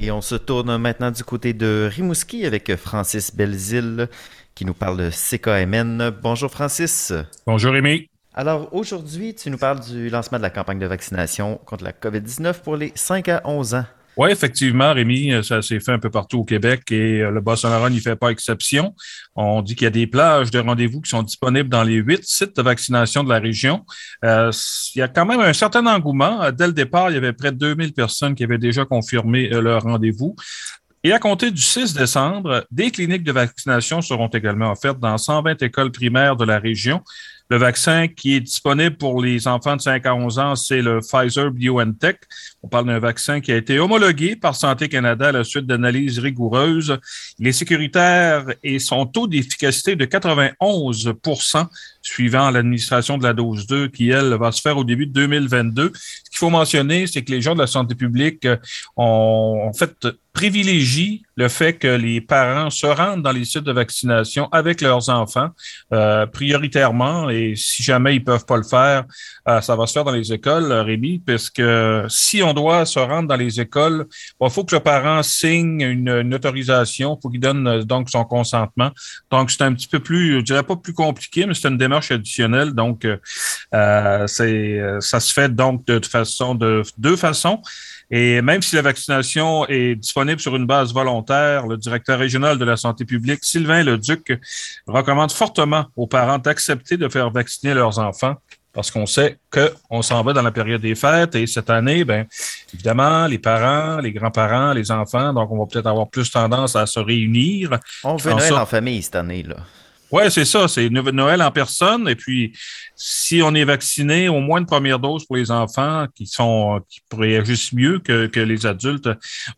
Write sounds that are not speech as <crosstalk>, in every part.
Et on se tourne maintenant du côté de Rimouski avec Francis Belzile qui nous parle de CKMN. Bonjour Francis. Bonjour Rémi. Alors aujourd'hui, tu nous parles du lancement de la campagne de vaccination contre la COVID-19 pour les 5 à 11 ans. Oui, effectivement, Rémi, euh, ça s'est fait un peu partout au Québec et euh, le Bas-Saint-Laurent n'y fait pas exception. On dit qu'il y a des plages de rendez-vous qui sont disponibles dans les huit sites de vaccination de la région. Euh, il y a quand même un certain engouement. Dès le départ, il y avait près de 2000 personnes qui avaient déjà confirmé leur rendez-vous. Et à compter du 6 décembre, des cliniques de vaccination seront également offertes dans 120 écoles primaires de la région. Le vaccin qui est disponible pour les enfants de 5 à 11 ans, c'est le Pfizer BioNTech. On parle d'un vaccin qui a été homologué par Santé Canada à la suite d'analyses rigoureuses. Il est sécuritaire et son taux d'efficacité de 91% suivant l'administration de la dose 2 qui, elle, va se faire au début de 2022. Ce qu'il faut mentionner, c'est que les gens de la santé publique ont en fait privilégie le fait que les parents se rendent dans les sites de vaccination avec leurs enfants euh, prioritairement et si jamais ils peuvent pas le faire, euh, ça va se faire dans les écoles, Rémi, puisque si on doit se rendre dans les écoles, il faut que le parent signe une, autorisation, faut qu'il donne euh, donc son consentement. Donc c'est un petit peu plus, je dirais pas plus compliqué, mais c'est une démarche additionnelle. Donc c'est ça se fait donc de façon de deux façons. Et même si la vaccination est disponible sur une base volontaire, le directeur régional de la santé publique, Sylvain Leduc, recommande fortement aux parents d'accepter de faire vacciner leurs enfants parce qu'on sait qu'on s'en va dans la période des fêtes et cette année, ben évidemment, les parents, les grands-parents, les enfants, donc on va peut-être avoir plus tendance à se réunir. On veut Noël en famille cette année, là. Oui, c'est ça. C'est Noël en personne. Et puis, si on est vacciné, au moins une première dose pour les enfants qui sont qui réagissent mieux que, que les adultes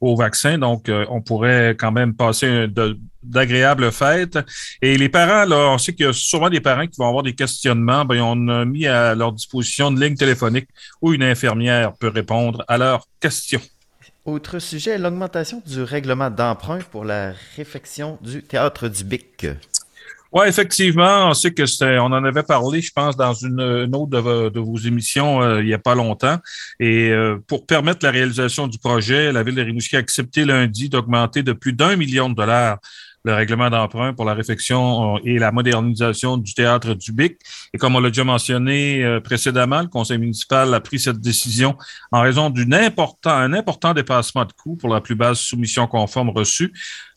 au vaccin. Donc, euh, on pourrait quand même passer d'agréables fêtes. Et les parents, là, on sait qu'il y a souvent des parents qui vont avoir des questionnements. Ben, on a mis à leur disposition une ligne téléphonique où une infirmière peut répondre à leurs questions. Autre sujet, l'augmentation du règlement d'emprunt pour la réfection du théâtre du Bic. Oui, effectivement, on sait que c'est, on en avait parlé, je pense, dans une, autre de, vos émissions euh, il n'y a pas longtemps. Et euh, pour permettre la réalisation du projet, la ville de Rimouski a accepté lundi d'augmenter de plus d'un million de dollars le règlement d'emprunt pour la réfection euh, et la modernisation du théâtre du Bic. Et comme on l'a déjà mentionné précédemment, le conseil municipal a pris cette décision en raison d'un important, un important dépassement de coûts pour la plus basse soumission conforme reçue.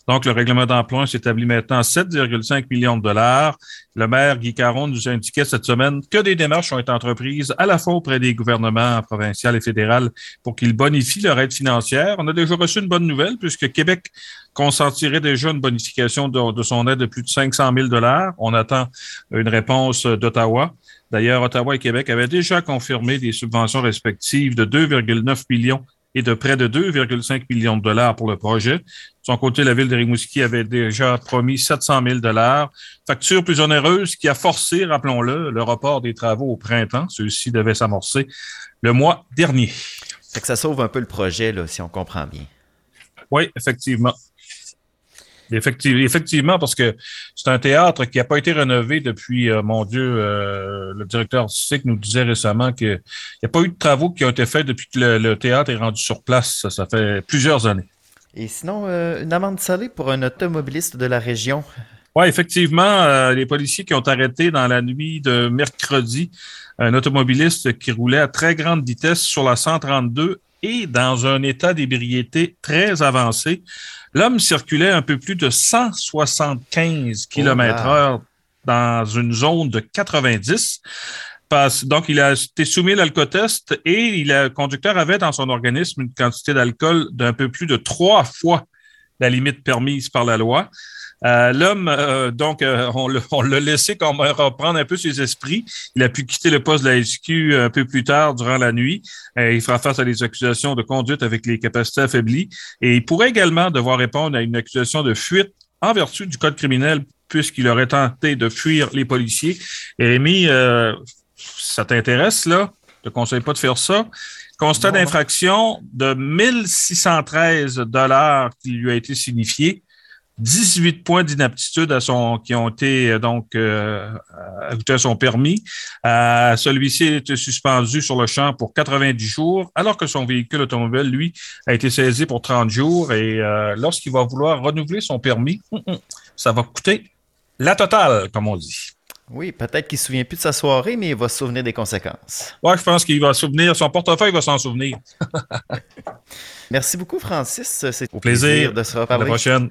Donc, le règlement d'emploi s'établit maintenant à 7,5 millions de dollars. Le maire Guy Caron nous indiquait cette semaine que des démarches ont été entreprises à la fois auprès des gouvernements provinciaux et fédéraux pour qu'ils bonifient leur aide financière. On a déjà reçu une bonne nouvelle puisque Québec consentirait déjà une bonification de, son aide de plus de 500 000 dollars. On attend une réponse d'Ottawa. D'ailleurs, Ottawa et Québec avaient déjà confirmé des subventions respectives de 2,9 millions et de près de 2,5 millions de dollars pour le projet. De son côté, la ville de Rimouski avait déjà promis 700 000 dollars. Facture plus onéreuse qui a forcé, rappelons-le, le report des travaux au printemps. Ceux-ci devaient s'amorcer le mois dernier. Fait que ça sauve un peu le projet, là, si on comprend bien. Oui, effectivement. Effectivement, parce que c'est un théâtre qui n'a pas été rénové depuis, euh, mon Dieu, euh, le directeur artistique nous disait récemment qu'il n'y a pas eu de travaux qui ont été faits depuis que le, théâtre est rendu sur place. Ça, fait plusieurs années. Et sinon, euh, une amende salée pour un automobiliste de la région. Oui, effectivement, les policiers qui ont arrêté dans la nuit de mercredi un automobiliste qui roulait à très grande vitesse sur la 132 et dans un état d'ébriété très avancé. L'homme circulait un peu plus de 175 km heure dans une zone de 90. Donc, il a été soumis à l'alcotest et le conducteur avait dans son organisme une quantité d'alcool d'un peu plus de trois fois la limite permise par la loi. Euh, l'homme, euh, donc, euh, on l'a laissé comme reprendre un peu ses esprits. Il a pu quitter le poste de la SQ un peu plus tard durant la nuit. il fera face à des accusations de conduite avec les capacités affaiblies. Et il pourrait également devoir répondre à une accusation de fuite en vertu du code criminel puisqu'il aurait tenté de fuir les policiers. Et Amy, ça t'intéresse, là? Je te conseille pas de faire ça. Constat d'infraction de 1613 dollars qui lui a été signifié 18 points d'inaptitude à son qui ont été euh, donc euh, ajoutés à son permis. Euh, Celui-ci été suspendu sur le champ pour 90 jours, alors que son véhicule automobile, lui, a été saisi pour 30 jours. Et euh, lorsqu'il va vouloir renouveler son permis, hum, hum, ça va coûter la totale, comme on dit. Oui, peut-être qu'il ne se souvient plus de sa soirée, mais il va se souvenir des conséquences. Ouais, je pense qu'il va se souvenir. Son portefeuille va s'en souvenir. <laughs> Merci beaucoup, Francis. C'est au plaisir, plaisir de se À reparler. la prochaine.